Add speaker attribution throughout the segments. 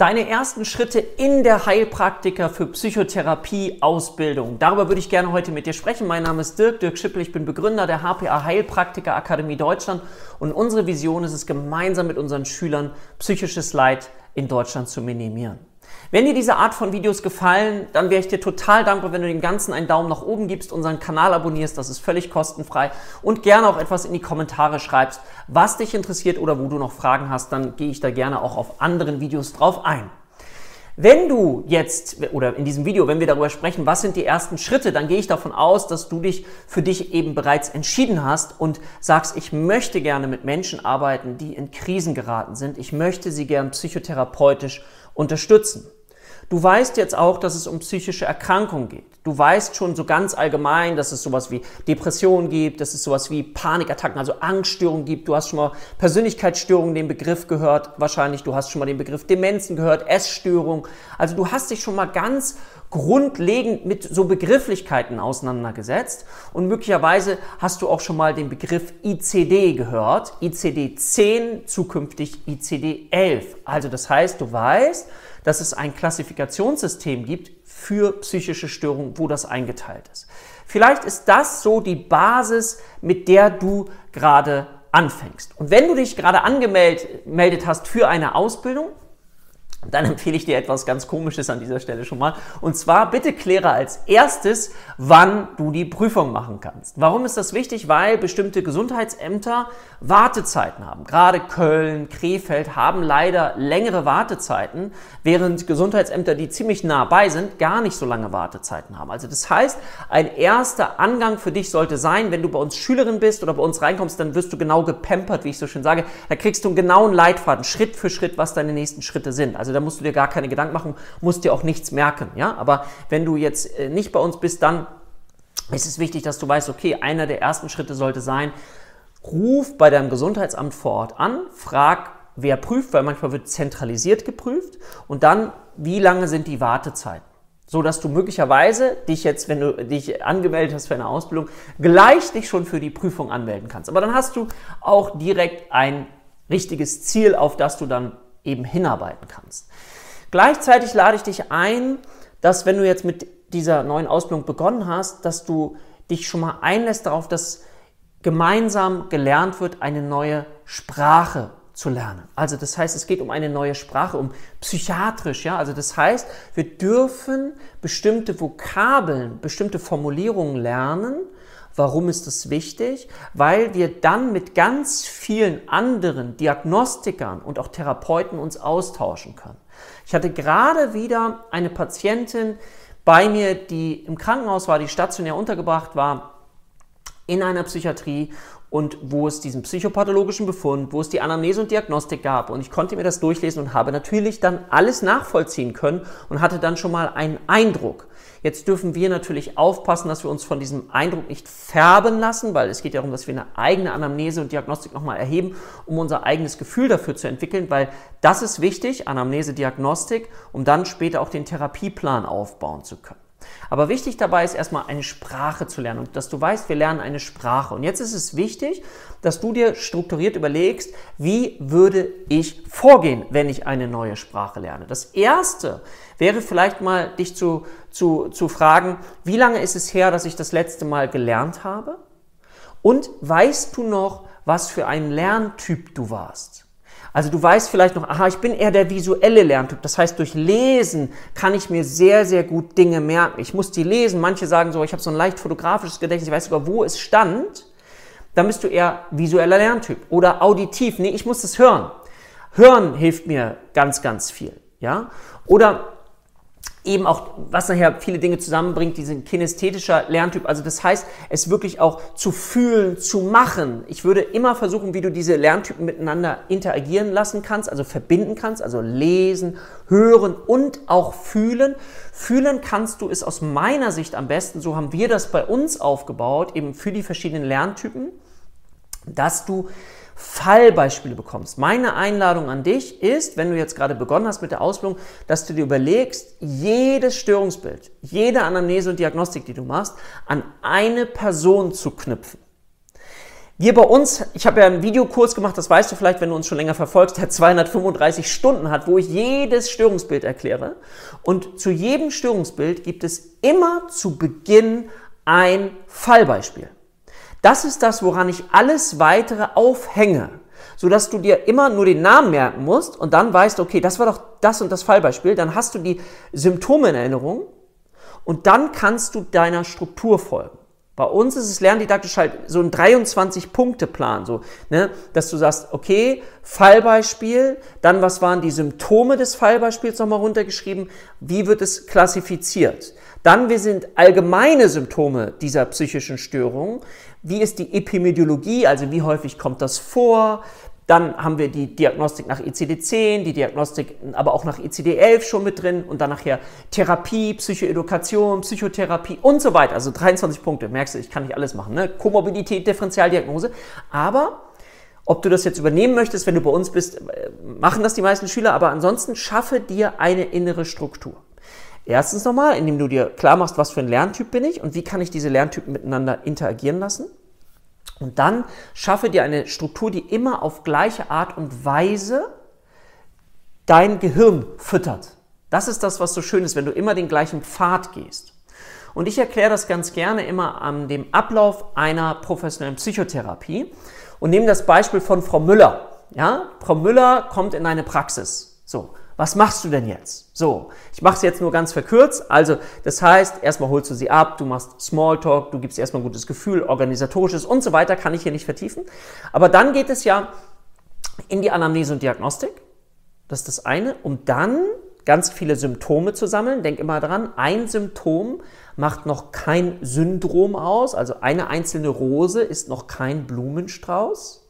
Speaker 1: Deine ersten Schritte in der Heilpraktiker für Psychotherapie Ausbildung. Darüber würde ich gerne heute mit dir sprechen. Mein Name ist Dirk, Dirk Schippel, ich bin Begründer der HPA Heilpraktiker Akademie Deutschland und unsere Vision ist es, gemeinsam mit unseren Schülern psychisches Leid in Deutschland zu minimieren. Wenn dir diese Art von Videos gefallen, dann wäre ich dir total dankbar, wenn du dem Ganzen einen Daumen nach oben gibst, unseren Kanal abonnierst, das ist völlig kostenfrei und gerne auch etwas in die Kommentare schreibst, was dich interessiert oder wo du noch Fragen hast, dann gehe ich da gerne auch auf anderen Videos drauf ein. Wenn du jetzt oder in diesem Video, wenn wir darüber sprechen, was sind die ersten Schritte, dann gehe ich davon aus, dass du dich für dich eben bereits entschieden hast und sagst, ich möchte gerne mit Menschen arbeiten, die in Krisen geraten sind. Ich möchte sie gern psychotherapeutisch unterstützen. Du weißt jetzt auch, dass es um psychische Erkrankungen geht. Du weißt schon so ganz allgemein, dass es sowas wie Depressionen gibt, dass es sowas wie Panikattacken, also Angststörungen gibt. Du hast schon mal Persönlichkeitsstörungen, den Begriff gehört. Wahrscheinlich, du hast schon mal den Begriff Demenzen gehört, Essstörung. Also du hast dich schon mal ganz grundlegend mit so Begrifflichkeiten auseinandergesetzt und möglicherweise hast du auch schon mal den Begriff ICD gehört. ICD 10, zukünftig ICD 11. Also das heißt, du weißt, dass es ein Klassifikationssystem gibt für psychische Störungen, wo das eingeteilt ist. Vielleicht ist das so die Basis, mit der du gerade anfängst. Und wenn du dich gerade angemeldet hast für eine Ausbildung, dann empfehle ich dir etwas ganz Komisches an dieser Stelle schon mal. Und zwar bitte kläre als erstes, wann du die Prüfung machen kannst. Warum ist das wichtig? Weil bestimmte Gesundheitsämter Wartezeiten haben. Gerade Köln, Krefeld haben leider längere Wartezeiten, während Gesundheitsämter, die ziemlich nah bei sind, gar nicht so lange Wartezeiten haben. Also das heißt, ein erster Angang für dich sollte sein, wenn du bei uns Schülerin bist oder bei uns reinkommst, dann wirst du genau gepampert, wie ich so schön sage. Da kriegst du einen genauen Leitfaden, Schritt für Schritt, was deine nächsten Schritte sind. Also also da musst du dir gar keine Gedanken machen, musst dir auch nichts merken. Ja? Aber wenn du jetzt äh, nicht bei uns bist, dann ist es wichtig, dass du weißt, okay, einer der ersten Schritte sollte sein, ruf bei deinem Gesundheitsamt vor Ort an, frag, wer prüft, weil manchmal wird zentralisiert geprüft und dann, wie lange sind die Wartezeiten? So dass du möglicherweise dich jetzt, wenn du dich angemeldet hast für eine Ausbildung, gleich dich schon für die Prüfung anmelden kannst. Aber dann hast du auch direkt ein richtiges Ziel, auf das du dann eben hinarbeiten kannst. Gleichzeitig lade ich dich ein, dass wenn du jetzt mit dieser neuen Ausbildung begonnen hast, dass du dich schon mal einlässt darauf, dass gemeinsam gelernt wird, eine neue Sprache zu lernen. Also das heißt, es geht um eine neue Sprache, um psychiatrisch, ja. Also das heißt, wir dürfen bestimmte Vokabeln, bestimmte Formulierungen lernen, Warum ist das wichtig? Weil wir dann mit ganz vielen anderen Diagnostikern und auch Therapeuten uns austauschen können. Ich hatte gerade wieder eine Patientin bei mir, die im Krankenhaus war, die stationär untergebracht war, in einer Psychiatrie und wo es diesen psychopathologischen Befund, wo es die Anamnese und Diagnostik gab. Und ich konnte mir das durchlesen und habe natürlich dann alles nachvollziehen können und hatte dann schon mal einen Eindruck. Jetzt dürfen wir natürlich aufpassen, dass wir uns von diesem Eindruck nicht färben lassen, weil es geht ja darum, dass wir eine eigene Anamnese und Diagnostik nochmal erheben, um unser eigenes Gefühl dafür zu entwickeln, weil das ist wichtig, Anamnese, Diagnostik, um dann später auch den Therapieplan aufbauen zu können. Aber wichtig dabei ist erstmal eine Sprache zu lernen und dass du weißt, wir lernen eine Sprache. Und jetzt ist es wichtig, dass du dir strukturiert überlegst, wie würde ich vorgehen, wenn ich eine neue Sprache lerne. Das erste wäre vielleicht mal dich zu, zu, zu fragen, wie lange ist es her, dass ich das letzte Mal gelernt habe? Und weißt du noch, was für ein Lerntyp du warst? Also du weißt vielleicht noch, aha, ich bin eher der visuelle Lerntyp. Das heißt, durch Lesen kann ich mir sehr, sehr gut Dinge merken. Ich muss die lesen. Manche sagen so, ich habe so ein leicht fotografisches Gedächtnis, ich weiß sogar, wo es stand. Dann bist du eher visueller Lerntyp oder auditiv. Nee, ich muss es hören. Hören hilft mir ganz, ganz viel. Ja? Oder eben auch, was nachher viele Dinge zusammenbringt, diesen kinästhetischer Lerntyp. Also das heißt, es wirklich auch zu fühlen, zu machen. Ich würde immer versuchen, wie du diese Lerntypen miteinander interagieren lassen kannst, also verbinden kannst, also lesen, hören und auch fühlen. Fühlen kannst du es aus meiner Sicht am besten, so haben wir das bei uns aufgebaut, eben für die verschiedenen Lerntypen, dass du Fallbeispiele bekommst. Meine Einladung an dich ist, wenn du jetzt gerade begonnen hast mit der Ausbildung, dass du dir überlegst, jedes Störungsbild, jede Anamnese und Diagnostik, die du machst, an eine Person zu knüpfen. wir bei uns, ich habe ja einen Videokurs gemacht, das weißt du vielleicht, wenn du uns schon länger verfolgst, der 235 Stunden hat, wo ich jedes Störungsbild erkläre. Und zu jedem Störungsbild gibt es immer zu Beginn ein Fallbeispiel. Das ist das, woran ich alles weitere aufhänge, sodass du dir immer nur den Namen merken musst und dann weißt, okay, das war doch das und das Fallbeispiel, dann hast du die Symptome in Erinnerung und dann kannst du deiner Struktur folgen. Bei uns ist es lerndidaktisch halt so ein 23-Punkte-Plan, so, ne, dass du sagst, okay, Fallbeispiel, dann was waren die Symptome des Fallbeispiels nochmal runtergeschrieben, wie wird es klassifiziert? Dann, wir sind allgemeine Symptome dieser psychischen Störung. Wie ist die Epidemiologie, also wie häufig kommt das vor? Dann haben wir die Diagnostik nach ICD-10, die Diagnostik aber auch nach ICD-11 schon mit drin und dann nachher Therapie, Psychoedukation, Psychotherapie und so weiter. Also 23 Punkte. Merkst du, ich kann nicht alles machen. Ne? Komorbidität, Differentialdiagnose. Aber ob du das jetzt übernehmen möchtest, wenn du bei uns bist, äh, machen das die meisten Schüler. Aber ansonsten schaffe dir eine innere Struktur. Erstens nochmal, indem du dir klar machst, was für ein Lerntyp bin ich und wie kann ich diese Lerntypen miteinander interagieren lassen. Und dann schaffe dir eine Struktur, die immer auf gleiche Art und Weise dein Gehirn füttert. Das ist das, was so schön ist, wenn du immer den gleichen Pfad gehst. Und ich erkläre das ganz gerne immer an dem Ablauf einer professionellen Psychotherapie und nehme das Beispiel von Frau Müller. Ja, Frau Müller kommt in eine Praxis. So, was machst du denn jetzt? So, ich mache es jetzt nur ganz verkürzt. Also, das heißt, erstmal holst du sie ab, du machst Smalltalk, du gibst erstmal ein gutes Gefühl, organisatorisches und so weiter, kann ich hier nicht vertiefen. Aber dann geht es ja in die Anamnese und Diagnostik. Das ist das eine, um dann ganz viele Symptome zu sammeln. Denk immer dran, ein Symptom macht noch kein Syndrom aus, also eine einzelne Rose ist noch kein Blumenstrauß.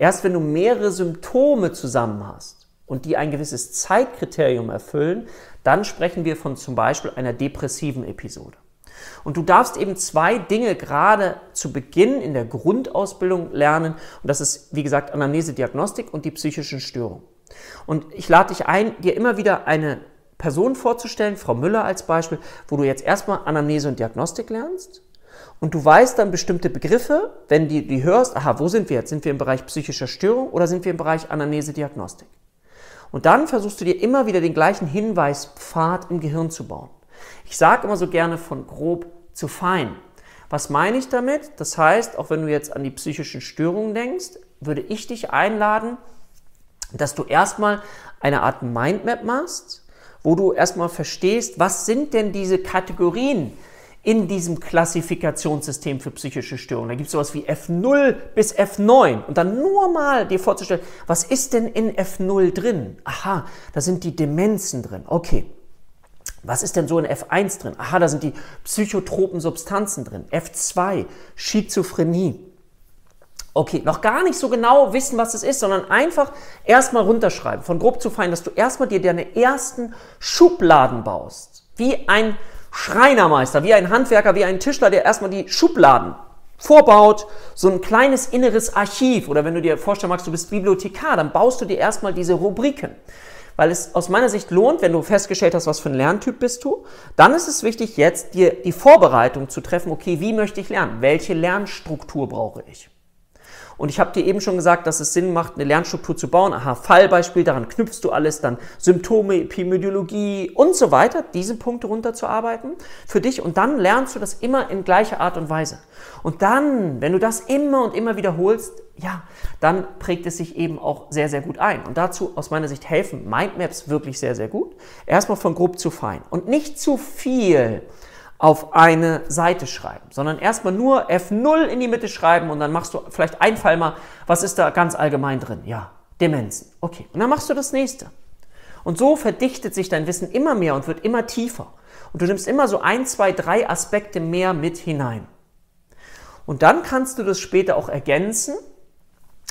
Speaker 1: Erst wenn du mehrere Symptome zusammen hast, und die ein gewisses Zeitkriterium erfüllen, dann sprechen wir von zum Beispiel einer depressiven Episode. Und du darfst eben zwei Dinge gerade zu Beginn in der Grundausbildung lernen. Und das ist, wie gesagt, Anamnese, Diagnostik und die psychischen Störungen. Und ich lade dich ein, dir immer wieder eine Person vorzustellen, Frau Müller als Beispiel, wo du jetzt erstmal Anamnese und Diagnostik lernst. Und du weißt dann bestimmte Begriffe, wenn du die hörst, aha, wo sind wir jetzt? Sind wir im Bereich psychischer Störung oder sind wir im Bereich Anamnese, Diagnostik? Und dann versuchst du dir immer wieder den gleichen Hinweispfad im Gehirn zu bauen. Ich sage immer so gerne von grob zu fein. Was meine ich damit? Das heißt, auch wenn du jetzt an die psychischen Störungen denkst, würde ich dich einladen, dass du erstmal eine Art Mindmap machst, wo du erstmal verstehst, was sind denn diese Kategorien, in diesem Klassifikationssystem für psychische Störungen. Da gibt es sowas wie F0 bis F9 und dann nur mal dir vorzustellen, was ist denn in F0 drin? Aha, da sind die Demenzen drin. Okay. Was ist denn so in F1 drin? Aha, da sind die psychotropen Substanzen drin. F2, Schizophrenie. Okay, noch gar nicht so genau wissen, was es ist, sondern einfach erstmal runterschreiben, von grob zu fein, dass du erstmal dir deine ersten Schubladen baust. Wie ein Schreinermeister, wie ein Handwerker, wie ein Tischler, der erstmal die Schubladen vorbaut, so ein kleines inneres Archiv. Oder wenn du dir vorstellen magst, du bist Bibliothekar, dann baust du dir erstmal diese Rubriken. Weil es aus meiner Sicht lohnt, wenn du festgestellt hast, was für ein Lerntyp bist du, dann ist es wichtig, jetzt dir die Vorbereitung zu treffen, okay, wie möchte ich lernen? Welche Lernstruktur brauche ich? Und ich habe dir eben schon gesagt, dass es Sinn macht, eine Lernstruktur zu bauen. Aha, Fallbeispiel, daran knüpfst du alles, dann Symptome, Epidemiologie und so weiter, diese Punkte runterzuarbeiten für dich. Und dann lernst du das immer in gleicher Art und Weise. Und dann, wenn du das immer und immer wiederholst, ja, dann prägt es sich eben auch sehr, sehr gut ein. Und dazu aus meiner Sicht helfen Mindmaps wirklich sehr, sehr gut. Erstmal von grob zu fein und nicht zu viel auf eine Seite schreiben, sondern erstmal nur F0 in die Mitte schreiben und dann machst du vielleicht ein Fall mal, was ist da ganz allgemein drin? Ja, Demenzen. Okay, und dann machst du das nächste. Und so verdichtet sich dein Wissen immer mehr und wird immer tiefer. Und du nimmst immer so ein, zwei, drei Aspekte mehr mit hinein. Und dann kannst du das später auch ergänzen,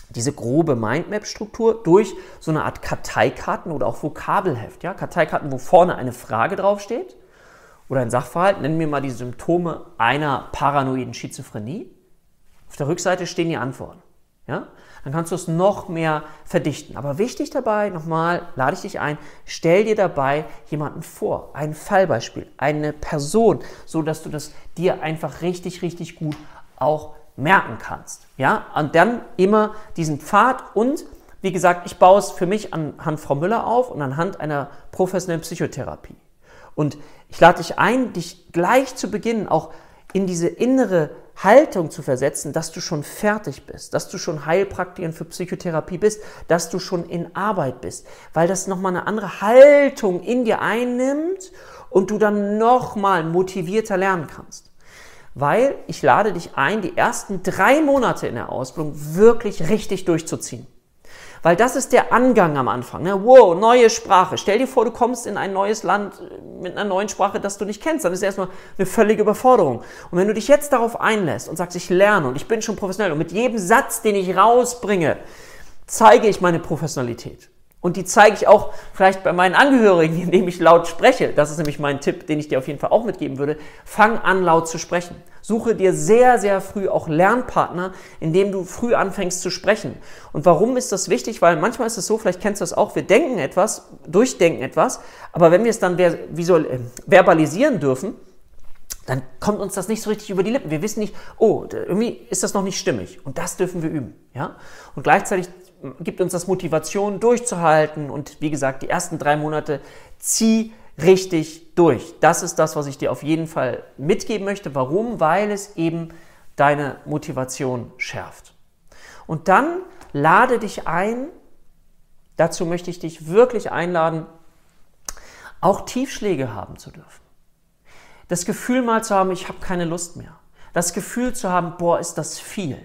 Speaker 1: diese grobe Mindmap-Struktur, durch so eine Art Karteikarten oder auch Vokabelheft. Ja? Karteikarten, wo vorne eine Frage draufsteht oder ein Sachverhalt, nennen wir mal die Symptome einer paranoiden Schizophrenie. Auf der Rückseite stehen die Antworten. Ja? Dann kannst du es noch mehr verdichten. Aber wichtig dabei, nochmal, lade ich dich ein, stell dir dabei jemanden vor, ein Fallbeispiel, eine Person, so dass du das dir einfach richtig, richtig gut auch merken kannst. Ja, und dann immer diesen Pfad und wie gesagt, ich baue es für mich anhand Frau Müller auf und anhand einer professionellen Psychotherapie. Und ich lade dich ein, dich gleich zu Beginn auch in diese innere Haltung zu versetzen, dass du schon fertig bist, dass du schon Heilpraktikerin für Psychotherapie bist, dass du schon in Arbeit bist, weil das nochmal eine andere Haltung in dir einnimmt und du dann nochmal motivierter lernen kannst. Weil ich lade dich ein, die ersten drei Monate in der Ausbildung wirklich richtig durchzuziehen. Weil das ist der Angang am Anfang. Ne? Wow, neue Sprache. Stell dir vor, du kommst in ein neues Land äh, mit einer neuen Sprache, das du nicht kennst. Dann ist erstmal eine völlige Überforderung. Und wenn du dich jetzt darauf einlässt und sagst, ich lerne und ich bin schon professionell und mit jedem Satz, den ich rausbringe, zeige ich meine Professionalität. Und die zeige ich auch vielleicht bei meinen Angehörigen, indem ich laut spreche. Das ist nämlich mein Tipp, den ich dir auf jeden Fall auch mitgeben würde. Fang an, laut zu sprechen. Suche dir sehr, sehr früh auch Lernpartner, indem du früh anfängst zu sprechen. Und warum ist das wichtig? Weil manchmal ist es so, vielleicht kennst du das auch, wir denken etwas, durchdenken etwas, aber wenn wir es dann visual, äh, verbalisieren dürfen, dann kommt uns das nicht so richtig über die Lippen. Wir wissen nicht, oh, irgendwie ist das noch nicht stimmig. Und das dürfen wir üben. Ja? Und gleichzeitig gibt uns das Motivation durchzuhalten und wie gesagt, die ersten drei Monate zieh richtig durch. Das ist das, was ich dir auf jeden Fall mitgeben möchte. Warum? Weil es eben deine Motivation schärft. Und dann lade dich ein, dazu möchte ich dich wirklich einladen, auch Tiefschläge haben zu dürfen. Das Gefühl mal zu haben, ich habe keine Lust mehr. Das Gefühl zu haben, boah, ist das viel.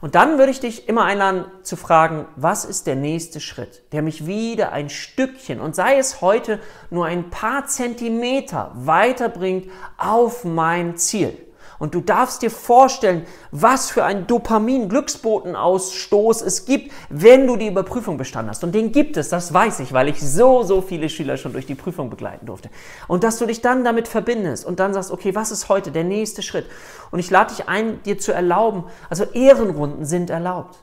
Speaker 1: Und dann würde ich dich immer einladen zu fragen, was ist der nächste Schritt, der mich wieder ein Stückchen und sei es heute nur ein paar Zentimeter weiterbringt auf mein Ziel. Und du darfst dir vorstellen, was für ein Dopamin-Glücksbotenausstoß es gibt, wenn du die Überprüfung bestanden hast. Und den gibt es, das weiß ich, weil ich so, so viele Schüler schon durch die Prüfung begleiten durfte. Und dass du dich dann damit verbindest und dann sagst, okay, was ist heute der nächste Schritt? Und ich lade dich ein, dir zu erlauben, also Ehrenrunden sind erlaubt.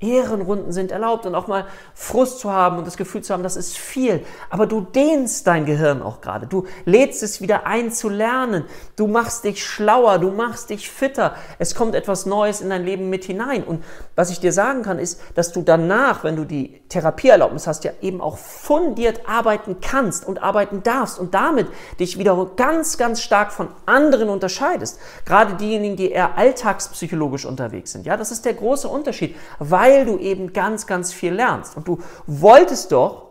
Speaker 1: Ehrenrunden sind erlaubt und auch mal Frust zu haben und das Gefühl zu haben, das ist viel. Aber du dehnst dein Gehirn auch gerade. Du lädst es wieder ein zu lernen. Du machst dich schlauer, du machst dich fitter. Es kommt etwas Neues in dein Leben mit hinein. Und was ich dir sagen kann, ist, dass du danach, wenn du die Therapieerlaubnis hast, ja eben auch fundiert arbeiten kannst und arbeiten darfst und damit dich wieder ganz, ganz stark von anderen unterscheidest. Gerade diejenigen, die eher alltagspsychologisch unterwegs sind. Ja, das ist der große Unterschied. Weil weil du eben ganz, ganz viel lernst. Und du wolltest doch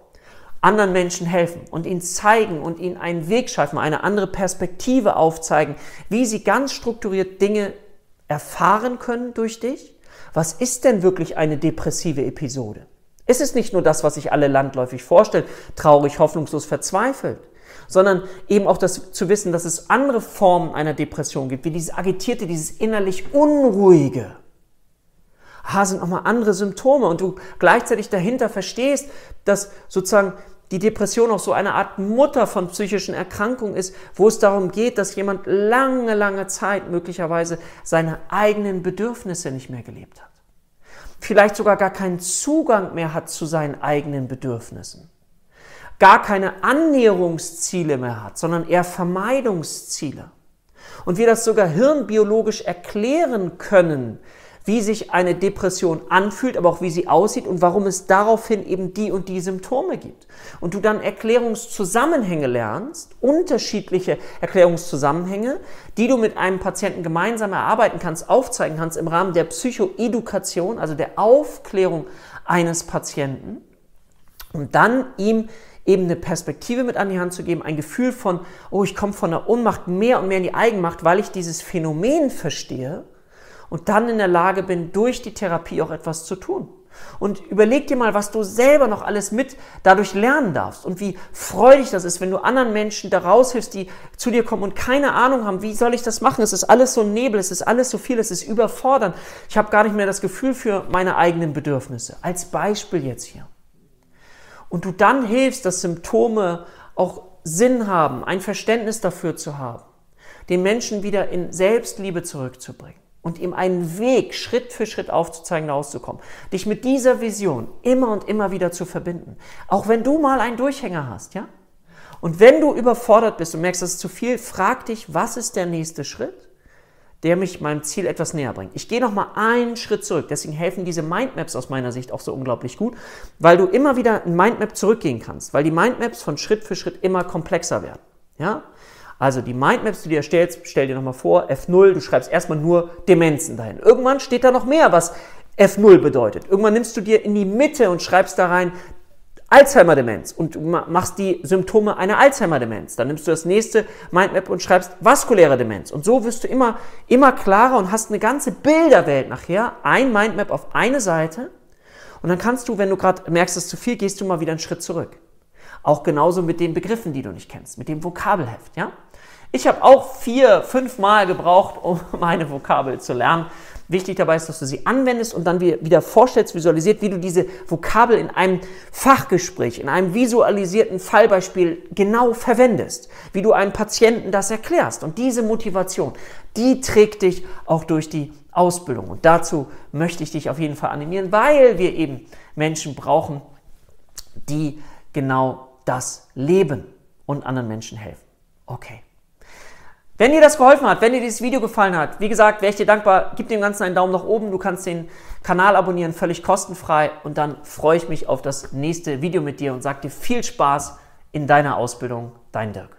Speaker 1: anderen Menschen helfen und ihnen zeigen und ihnen einen Weg schaffen, eine andere Perspektive aufzeigen, wie sie ganz strukturiert Dinge erfahren können durch dich. Was ist denn wirklich eine depressive Episode? Ist es nicht nur das, was sich alle landläufig vorstellen, traurig, hoffnungslos, verzweifelt, sondern eben auch das zu wissen, dass es andere Formen einer Depression gibt, wie dieses agitierte, dieses innerlich Unruhige ah, sind nochmal andere Symptome und du gleichzeitig dahinter verstehst, dass sozusagen die Depression auch so eine Art Mutter von psychischen Erkrankungen ist, wo es darum geht, dass jemand lange, lange Zeit möglicherweise seine eigenen Bedürfnisse nicht mehr gelebt hat. Vielleicht sogar gar keinen Zugang mehr hat zu seinen eigenen Bedürfnissen. Gar keine Annäherungsziele mehr hat, sondern eher Vermeidungsziele. Und wir das sogar hirnbiologisch erklären können, wie sich eine Depression anfühlt, aber auch wie sie aussieht und warum es daraufhin eben die und die Symptome gibt. Und du dann Erklärungszusammenhänge lernst, unterschiedliche Erklärungszusammenhänge, die du mit einem Patienten gemeinsam erarbeiten kannst, aufzeigen kannst im Rahmen der Psychoedukation, also der Aufklärung eines Patienten, um dann ihm eben eine Perspektive mit an die Hand zu geben, ein Gefühl von, oh, ich komme von der Ohnmacht mehr und mehr in die Eigenmacht, weil ich dieses Phänomen verstehe und dann in der Lage bin, durch die Therapie auch etwas zu tun. Und überleg dir mal, was du selber noch alles mit dadurch lernen darfst und wie freudig das ist, wenn du anderen Menschen da raushilfst, die zu dir kommen und keine Ahnung haben, wie soll ich das machen? Es ist alles so Nebel, es ist alles so viel, es ist überfordernd. Ich habe gar nicht mehr das Gefühl für meine eigenen Bedürfnisse. Als Beispiel jetzt hier. Und du dann hilfst, dass Symptome auch Sinn haben, ein Verständnis dafür zu haben, den Menschen wieder in Selbstliebe zurückzubringen und ihm einen Weg Schritt für Schritt aufzuzeigen, rauszukommen. Dich mit dieser Vision immer und immer wieder zu verbinden. Auch wenn du mal einen Durchhänger hast, ja? Und wenn du überfordert bist und merkst, das ist zu viel, frag dich, was ist der nächste Schritt, der mich meinem Ziel etwas näher bringt. Ich gehe nochmal einen Schritt zurück. Deswegen helfen diese Mindmaps aus meiner Sicht auch so unglaublich gut, weil du immer wieder ein Mindmap zurückgehen kannst, weil die Mindmaps von Schritt für Schritt immer komplexer werden. Ja? Also die Mindmaps, die du erstellst, stell dir nochmal vor, F0, du schreibst erstmal nur Demenzen dahin. Irgendwann steht da noch mehr, was F0 bedeutet. Irgendwann nimmst du dir in die Mitte und schreibst da rein Alzheimer-Demenz und machst die Symptome einer Alzheimer-Demenz. Dann nimmst du das nächste Mindmap und schreibst vaskuläre Demenz. Und so wirst du immer, immer klarer und hast eine ganze Bilderwelt nachher. Ein Mindmap auf eine Seite. Und dann kannst du, wenn du gerade merkst, es ist zu viel, gehst du mal wieder einen Schritt zurück. Auch genauso mit den Begriffen, die du nicht kennst, mit dem Vokabelheft, ja? Ich habe auch vier, fünf Mal gebraucht, um meine Vokabel zu lernen. Wichtig dabei ist, dass du sie anwendest und dann wieder vorstellst, visualisiert, wie du diese Vokabel in einem Fachgespräch, in einem visualisierten Fallbeispiel genau verwendest, wie du einem Patienten das erklärst. Und diese Motivation, die trägt dich auch durch die Ausbildung. Und dazu möchte ich dich auf jeden Fall animieren, weil wir eben Menschen brauchen, die genau das leben und anderen Menschen helfen. Okay. Wenn dir das geholfen hat, wenn dir dieses Video gefallen hat, wie gesagt, wäre ich dir dankbar, gib dem Ganzen einen Daumen nach oben, du kannst den Kanal abonnieren, völlig kostenfrei. Und dann freue ich mich auf das nächste Video mit dir und sage dir viel Spaß in deiner Ausbildung, dein Dirk.